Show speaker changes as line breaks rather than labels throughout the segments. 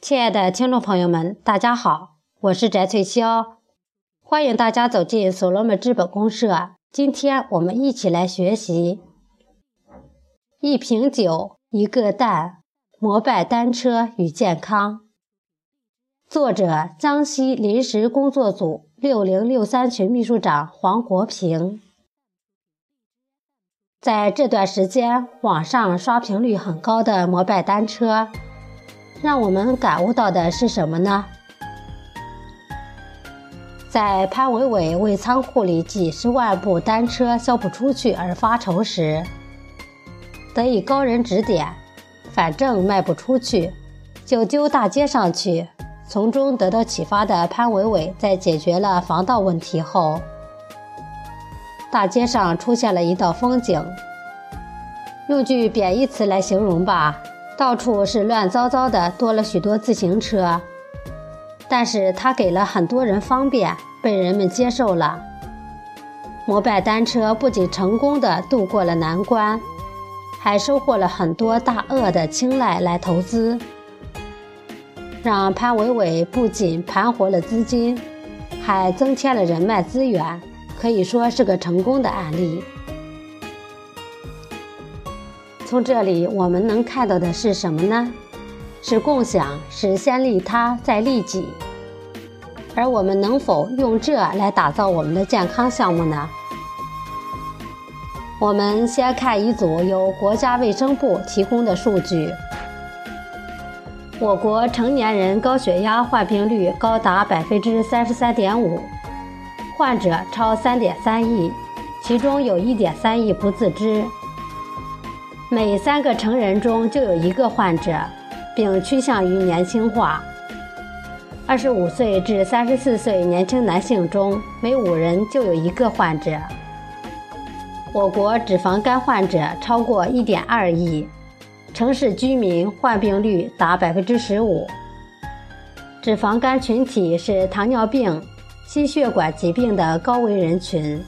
亲爱的听众朋友们，大家好，我是翟翠霄，欢迎大家走进所罗门资本公社。今天我们一起来学习一瓶酒，一个蛋，摩拜单车与健康。作者：江西临时工作组六零六三群秘书长黄国平。在这段时间，网上刷屏率很高的摩拜单车。让我们感悟到的是什么呢？在潘伟伟为仓库里几十万部单车销不出去而发愁时，得以高人指点，反正卖不出去，就丢大街上去。从中得到启发的潘伟伟，在解决了防盗问题后，大街上出现了一道风景。用句贬义词来形容吧。到处是乱糟糟的，多了许多自行车，但是它给了很多人方便，被人们接受了。摩拜单车不仅成功的度过了难关，还收获了很多大鳄的青睐来投资，让潘伟伟不仅盘活了资金，还增添了人脉资源，可以说是个成功的案例。从这里我们能看到的是什么呢？是共享，是先利他再利己。而我们能否用这来打造我们的健康项目呢？我们先看一组由国家卫生部提供的数据：我国成年人高血压患病率高达百分之三十三点五，患者超三点三亿，其中有一点三亿不自知。每三个成人中就有一个患者，并趋向于年轻化。二十五岁至三十四岁年轻男性中，每五人就有一个患者。我国脂肪肝患者超过一点二亿，城市居民患病率达百分之十五。脂肪肝群体是糖尿病、心血管疾病的高危人群。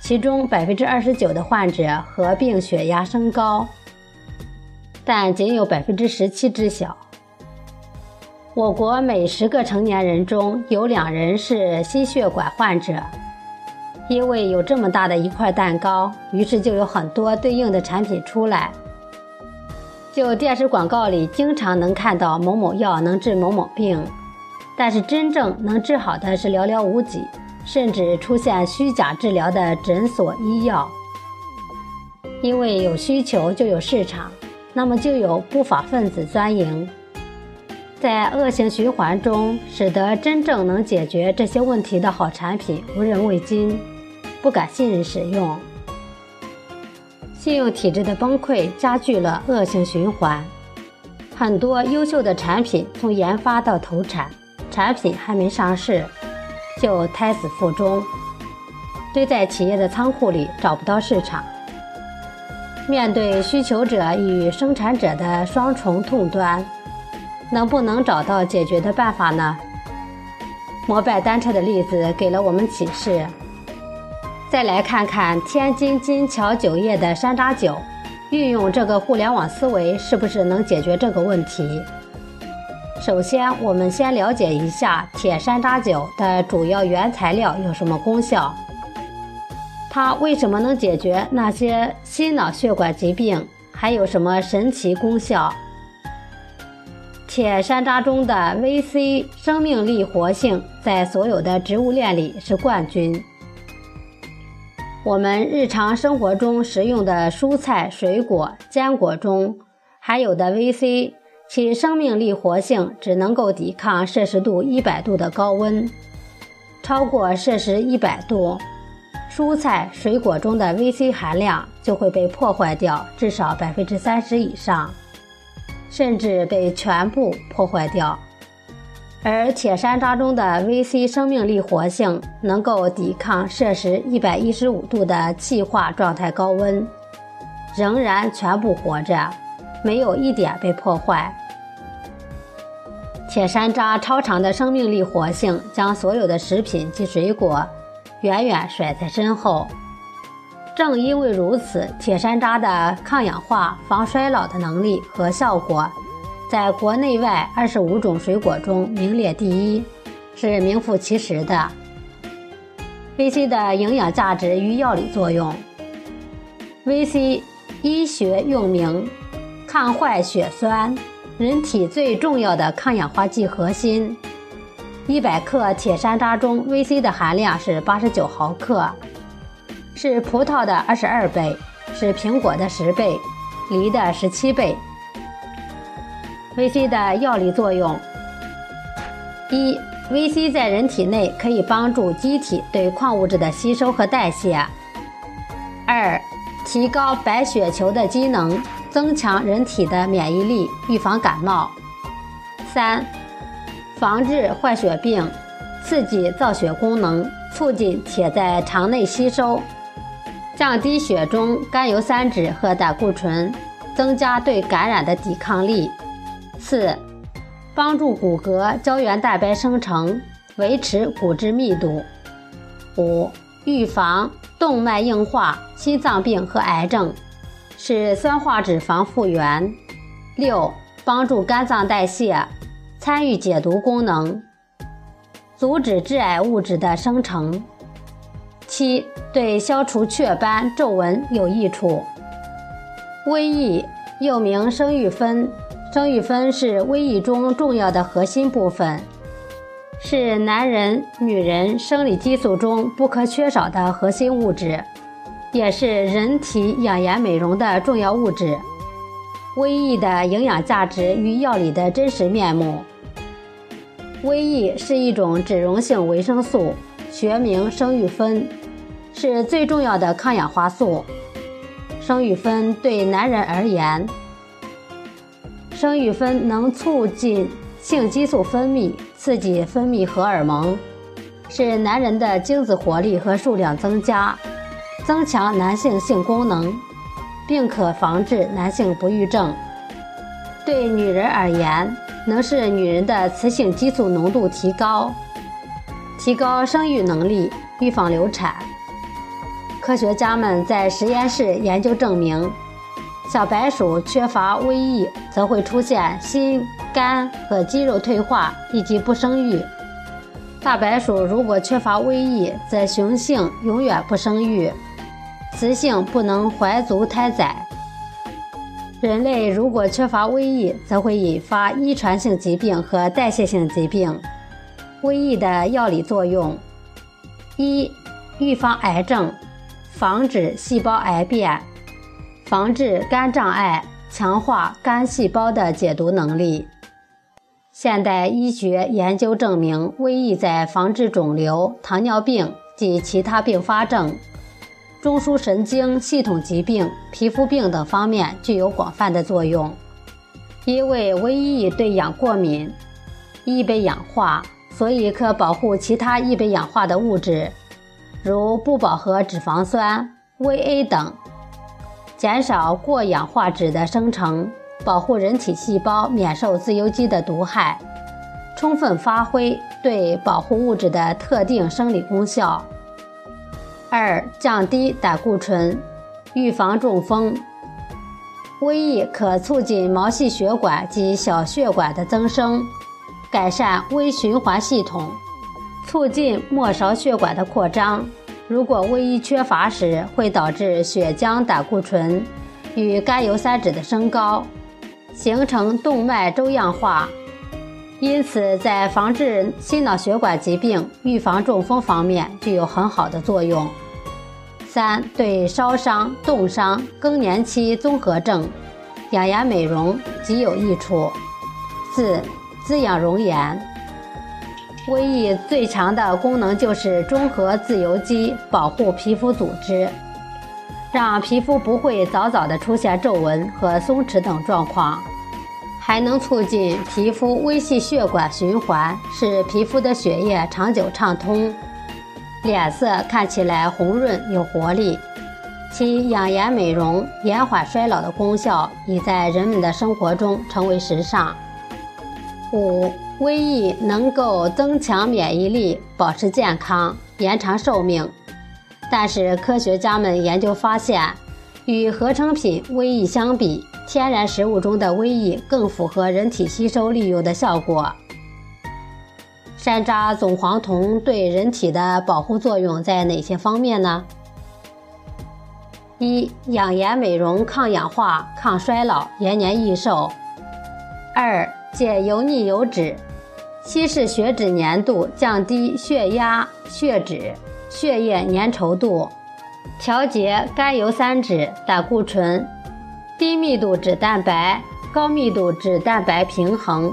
其中百分之二十九的患者合并血压升高，但仅有百分之十七知晓。我国每十个成年人中有两人是心血管患者。因为有这么大的一块蛋糕，于是就有很多对应的产品出来。就电视广告里经常能看到某某药能治某某病，但是真正能治好的是寥寥无几。甚至出现虚假治疗的诊所医药，因为有需求就有市场，那么就有不法分子钻营，在恶性循环中，使得真正能解决这些问题的好产品无人问津，不敢信任使用。信用体制的崩溃加剧了恶性循环，很多优秀的产品从研发到投产，产品还没上市。就胎死腹中，堆在企业的仓库里找不到市场。面对需求者与生产者的双重痛端，能不能找到解决的办法呢？摩拜单车的例子给了我们启示。再来看看天津金桥酒业的山楂酒，运用这个互联网思维，是不是能解决这个问题？首先，我们先了解一下铁山楂酒的主要原材料有什么功效，它为什么能解决那些心脑血管疾病，还有什么神奇功效？铁山楂中的 VC 生命力活性在所有的植物链里是冠军。我们日常生活中食用的蔬菜、水果、坚果中含有的 VC。其生命力活性只能够抵抗摄氏度一百度的高温，超过摄氏一百度，蔬菜水果中的 VC 含量就会被破坏掉至少百分之三十以上，甚至被全部破坏掉。而铁山楂中的 VC 生命力活性能够抵抗摄氏一百一十五度的气化状态高温，仍然全部活着。没有一点被破坏。铁山楂超长的生命力活性，将所有的食品及水果远远甩在身后。正因为如此，铁山楂的抗氧化、防衰老的能力和效果，在国内外二十五种水果中名列第一，是名副其实的。VC 的营养价值与药理作用。VC 医学用名，抗坏血酸，人体最重要的抗氧化剂核心。一百克铁山楂中，VC 的含量是八十九毫克，是葡萄的二十二倍，是苹果的十倍，梨的十七倍。VC 的药理作用：一、VC 在人体内可以帮助机体对矿物质的吸收和代谢；二、提高白血球的机能，增强人体的免疫力，预防感冒；三、防治坏血病，刺激造血功能，促进铁在肠内吸收，降低血中甘油三酯和胆固醇，增加对感染的抵抗力。四、帮助骨骼胶原蛋白生成，维持骨质密度。五、预防动脉硬化、心脏病和癌症，使酸化脂肪复原。六、帮助肝脏代谢，参与解毒功能，阻止致癌物质的生成。七、对消除雀斑、皱纹有益处。微益又名生育酚。生育酚是微益中重要的核心部分，是男人、女人生理激素中不可缺少的核心物质，也是人体养颜美容的重要物质。微益的营养价值与药理的真实面目。微益是一种脂溶性维生素，学名生育酚，是最重要的抗氧化素。生育酚对男人而言，生育酚能促进性激素分泌，刺激分泌荷尔蒙，使男人的精子活力和数量增加，增强男性性功能，并可防治男性不育症。对女人而言，能使女人的雌性激素浓度提高，提高生育能力，预防流产。科学家们在实验室研究证明。小白鼠缺乏微益，则会出现心、肝和肌肉退化以及不生育；大白鼠如果缺乏微益，则雄性永远不生育，雌性不能怀足胎载。人类如果缺乏微益，则会引发遗传性疾病和代谢性疾病。微益的药理作用：一、预防癌症，防止细胞癌变。防治肝障碍，强化肝细胞的解毒能力。现代医学研究证明，瘟疫在防治肿瘤、糖尿病及其他并发症、中枢神经系统疾病、皮肤病等方面具有广泛的作用。因为微益对氧过敏，易被氧化，所以可保护其他易被氧化的物质，如不饱和脂肪酸、VA 等。减少过氧化脂的生成，保护人体细胞免受自由基的毒害，充分发挥对保护物质的特定生理功效。二、降低胆固醇，预防中风。微益可促进毛细血管及小血管的增生，改善微循环系统，促进末梢血管的扩张。如果微益缺乏时，会导致血浆胆固醇与甘油三酯的升高，形成动脉粥样化。因此，在防治心脑血管疾病、预防中风方面具有很好的作用。三、对烧伤、冻伤、更年期综合症、养颜美容极有益处。四、滋养容颜。微益最强的功能就是中和自由基，保护皮肤组织，让皮肤不会早早的出现皱纹和松弛等状况，还能促进皮肤微细血管循环，使皮肤的血液长久畅通，脸色看起来红润有活力。其养颜美容、延缓衰老的功效已在人们的生活中成为时尚。五。微益能够增强免疫力，保持健康，延长寿命。但是科学家们研究发现，与合成品微益相比，天然食物中的微益更符合人体吸收利用的效果。山楂总黄酮对人体的保护作用在哪些方面呢？一、养颜美容、抗氧化、抗衰老、延年益寿；二、解油腻油脂，稀释血脂粘度，降低血压、血脂、血液粘稠度，调节甘油三酯、胆固醇、低密度脂蛋白、高密度脂蛋白平衡；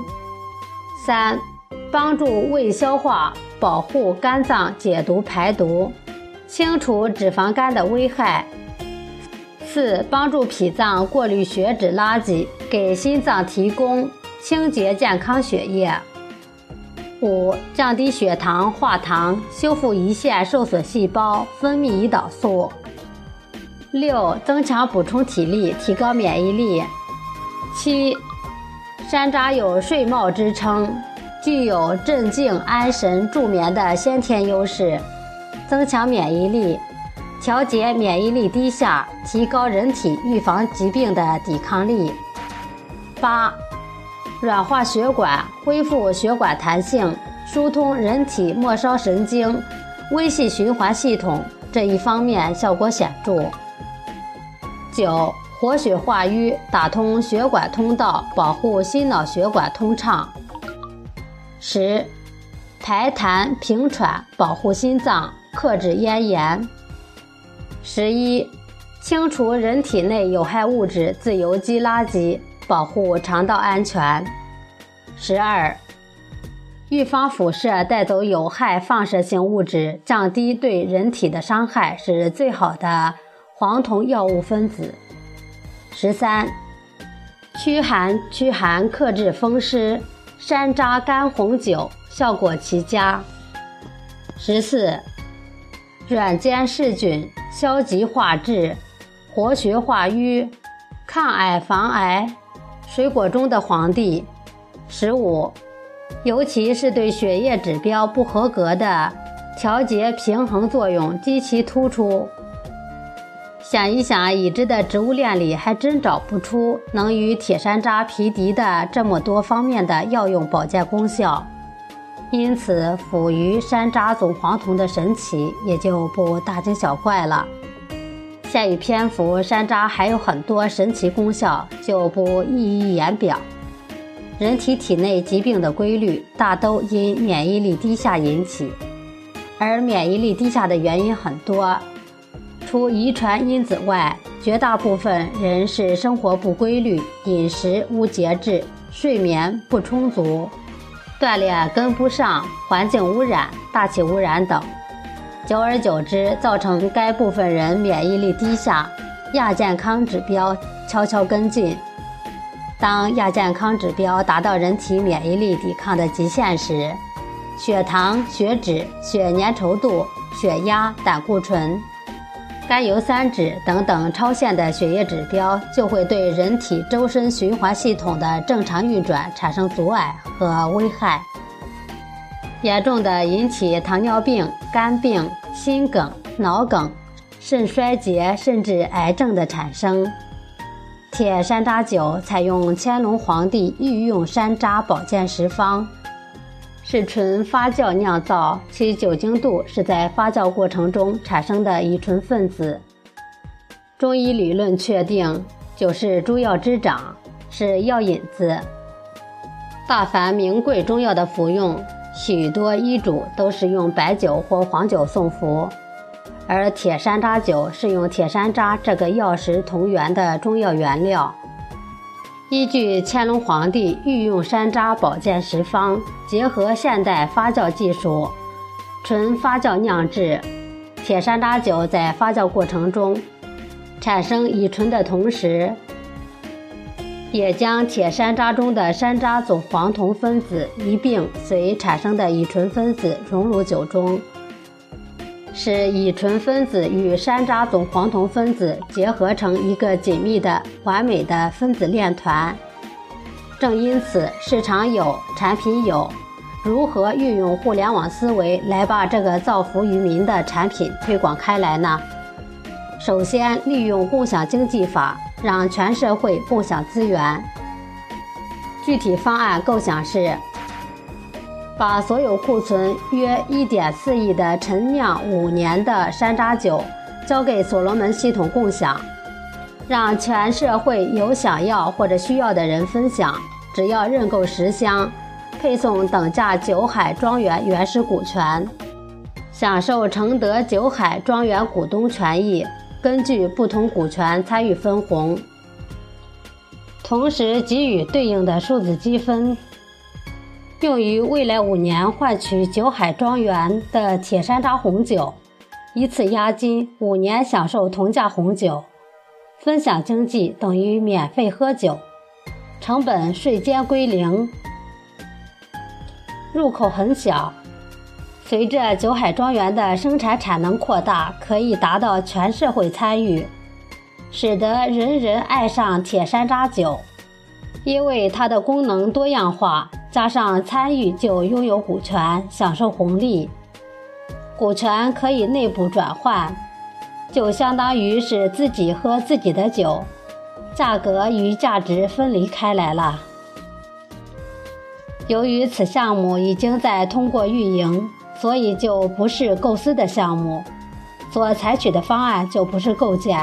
三、帮助胃消化，保护肝脏解毒排毒，清除脂肪肝的危害。四、帮助脾脏过滤血脂垃圾，给心脏提供清洁健康血液。五、降低血糖、化糖，修复胰腺受损细胞，分泌胰岛素。六、增强补充体力，提高免疫力。七、山楂有睡帽之称，具有镇静安神、助眠的先天优势，增强免疫力。调节免疫力低下，提高人体预防疾病的抵抗力。八、软化血管，恢复血管弹性，疏通人体末梢神经，微细循环系统这一方面效果显著。九、活血化瘀，打通血管通道，保护心脑血管通畅。十、排痰平喘，保护心脏，克制咽炎。十一，清除人体内有害物质自由基垃圾，保护肠道安全。十二，预防辐射带走有害放射性物质，降低对人体的伤害，是最好的黄酮药物分子。十三，驱寒驱寒，克制风湿，山楂干红酒效果奇佳。十四，软坚噬菌。消极化滞，活血化瘀，抗癌防癌，水果中的皇帝。十五，尤其是对血液指标不合格的，调节平衡作用极其突出。想一想，已知的植物链里还真找不出能与铁山楂匹敌的这么多方面的药用保健功效。因此，辅于山楂总黄酮的神奇也就不大惊小怪了。下一篇幅，山楂还有很多神奇功效，就不一一言表。人体体内疾病的规律大都因免疫力低下引起，而免疫力低下的原因很多，除遗传因子外，绝大部分人是生活不规律、饮食无节制、睡眠不充足。锻炼跟不上，环境污染、大气污染等，久而久之，造成该部分人免疫力低下，亚健康指标悄悄跟进。当亚健康指标达到人体免疫力抵抗的极限时，血糖、血脂、血粘稠度、血压、胆固醇。甘油三酯等等超限的血液指标，就会对人体周身循环系统的正常运转产生阻碍和危害，严重的引起糖尿病、肝病、心梗、脑梗、肾衰竭，甚至癌症的产生。铁山楂酒采用乾隆皇帝御用山楂保健食方。是纯发酵酿造，其酒精度是在发酵过程中产生的乙醇分子。中医理论确定，酒是诸药之长，是药引子。大凡名贵中药的服用，许多医嘱都是用白酒或黄酒送服，而铁山楂酒是用铁山楂这个药食同源的中药原料。依据乾隆皇帝御用山楂保健食方，结合现代发酵技术，纯发酵酿制铁山楂酒，在发酵过程中产生乙醇的同时，也将铁山楂中的山楂总黄酮分子一并随产生的乙醇分子融入酒中。使乙醇分子与山楂总黄酮分子结合成一个紧密的、完美的分子链团。正因此，市场有，产品有，如何运用互联网思维来把这个造福于民的产品推广开来呢？首先，利用共享经济法，让全社会共享资源。具体方案构想是：把所有库存约1.4亿的陈酿五年的山楂酒交给所罗门系统共享，让全社会有想要或者需要的人分享，只要认购十箱，配送等价酒海庄园原始股权。享受承德酒海庄园股东权益，根据不同股权参与分红，同时给予对应的数字积分，用于未来五年换取酒海庄园的铁山楂红酒，一次押金，五年享受同价红酒，分享经济等于免费喝酒，成本税间归零，入口很小。随着酒海庄园的生产产能扩大，可以达到全社会参与，使得人人爱上铁山楂酒。因为它的功能多样化，加上参与就拥有股权，享受红利。股权可以内部转换，就相当于是自己喝自己的酒，价格与价值分离开来了。由于此项目已经在通过运营。所以就不是构思的项目，所采取的方案就不是构建。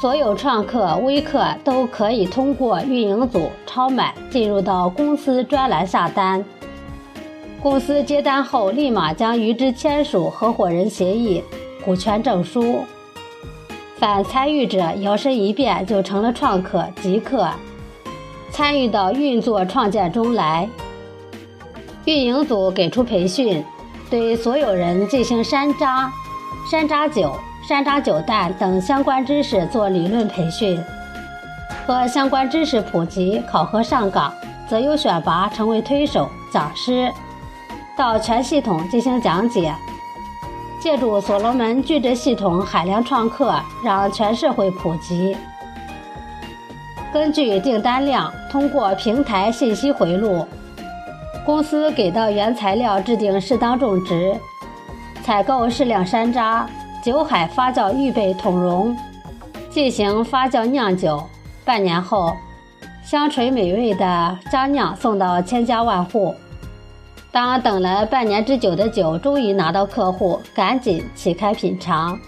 所有创客、微客都可以通过运营组超买进入到公司专栏下单，公司接单后立马将与之签署合伙人协议、股权证书。反参与者摇身一变就成了创客、极客，参与到运作创建中来。运营组给出培训，对所有人进行山楂、山楂酒、山楂酒蛋等相关知识做理论培训，和相关知识普及考核上岗，择优选拔成为推手、讲师，到全系统进行讲解。借助所罗门矩阵系统海量创客，让全社会普及。根据订单量，通过平台信息回路。公司给到原材料制定适当种植，采购适量山楂，酒海发酵预备桶容，进行发酵酿酒。半年后，香醇美味的佳酿送到千家万户。当等了半年之久的酒终于拿到客户，赶紧起开品尝。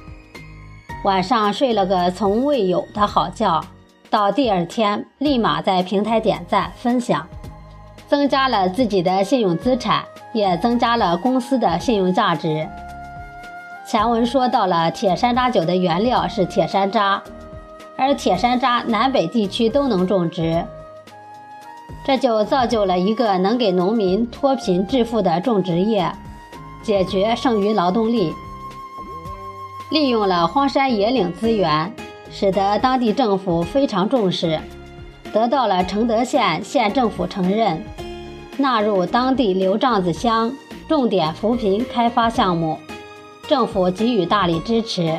晚上睡了个从未有的好觉，到第二天立马在平台点赞分享。增加了自己的信用资产，也增加了公司的信用价值。前文说到了铁山楂酒的原料是铁山楂，而铁山楂南北地区都能种植，这就造就了一个能给农民脱贫致富的种植业，解决剩余劳动力，利用了荒山野岭资源，使得当地政府非常重视。得到了承德县县政府承认，纳入当地刘帐子乡重点扶贫开发项目，政府给予大力支持。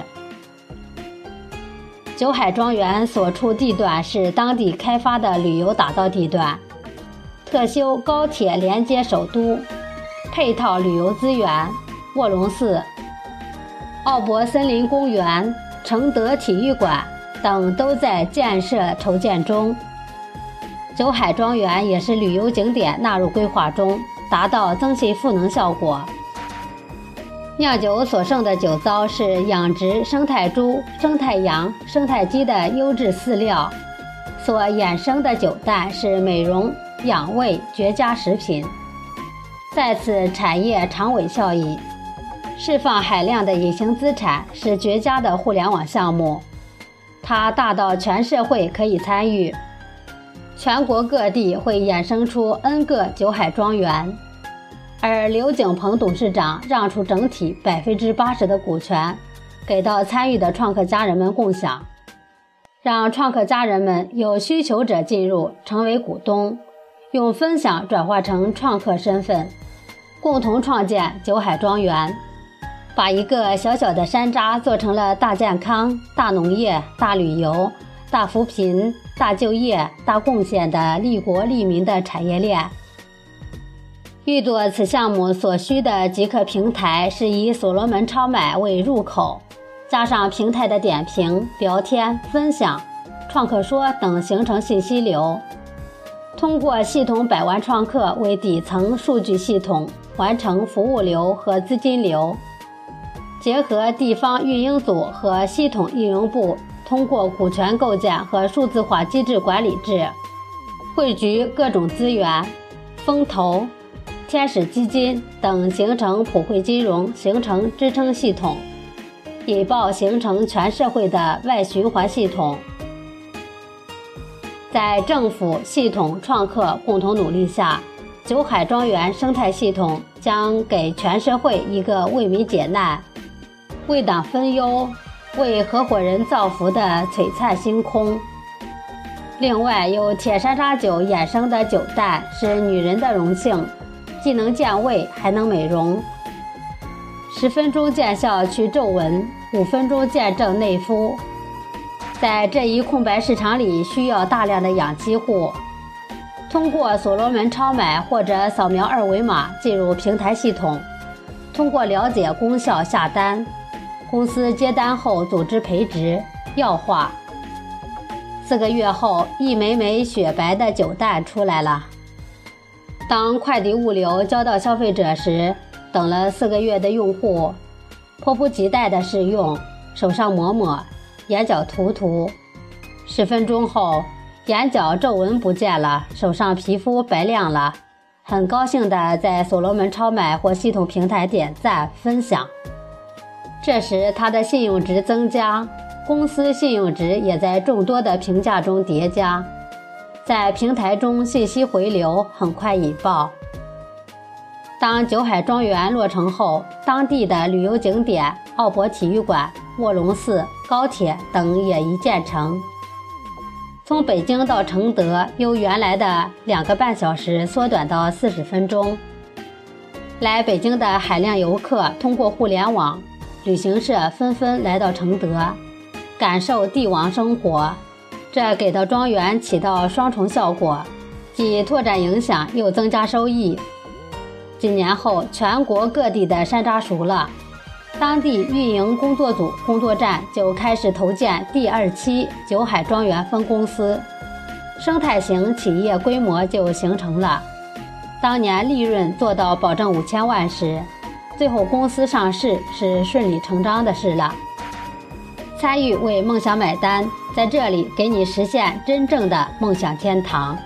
九海庄园所处地段是当地开发的旅游打造地段，特修高铁连接首都，配套旅游资源，卧龙寺、奥博森林公园、承德体育馆等都在建设筹建中。九海庄园也是旅游景点纳入规划中，达到增信赋能效果。酿酒所剩的酒糟是养殖生态猪、生态羊、生态鸡的优质饲料，所衍生的酒蛋是美容养胃绝佳食品。再次产业长尾效益，释放海量的隐形资产是绝佳的互联网项目，它大到全社会可以参与。全国各地会衍生出 N 个酒海庄园，而刘景鹏董事长让出整体百分之八十的股权，给到参与的创客家人们共享，让创客家人们有需求者进入成为股东，用分享转化成创客身份，共同创建九海庄园，把一个小小的山楂做成了大健康、大农业、大旅游。大扶贫、大就业、大贡献的利国利民的产业链。预做此项目所需的极客平台是以所罗门超买为入口，加上平台的点评、聊天、分享、创客说等，形成信息流。通过系统百万创客为底层数据系统，完成服务流和资金流。结合地方运营组和系统运营部，通过股权构建和数字化机制管理制，汇聚各种资源、风投、天使基金等，形成普惠金融，形成支撑系统，引爆形成全社会的外循环系统。在政府、系统、创客共同努力下，九海庄园生态系统将给全社会一个为民解难。为党分忧、为合伙人造福的璀璨星空。另外，有铁山楂酒衍生的酒蛋是女人的荣幸，既能健胃，还能美容。十分钟见效去皱纹，五分钟见证内肤。在这一空白市场里，需要大量的养鸡户。通过所罗门超买或者扫描二维码进入平台系统，通过了解功效下单。公司接单后组织培植、药化。四个月后，一枚枚雪白的酒蛋出来了。当快递物流交到消费者时，等了四个月的用户迫不及待地试用，手上抹抹，眼角涂涂。十分钟后，眼角皱纹不见了，手上皮肤白亮了，很高兴地在所罗门超买或系统平台点赞分享。这时，他的信用值增加，公司信用值也在众多的评价中叠加，在平台中信息回流很快引爆。当九海庄园落成后，当地的旅游景点奥博体育馆、卧龙寺、高铁等也一建成。从北京到承德，由原来的两个半小时缩短到四十分钟。来北京的海量游客通过互联网。旅行社纷纷来到承德，感受帝王生活，这给到庄园起到双重效果，既拓展影响，又增加收益。几年后，全国各地的山楂熟了，当地运营工作组工作站就开始投建第二期九海庄园分公司，生态型企业规模就形成了。当年利润做到保证五千万时。最后公司上市是顺理成章的事了。参与为梦想买单，在这里给你实现真正的梦想天堂。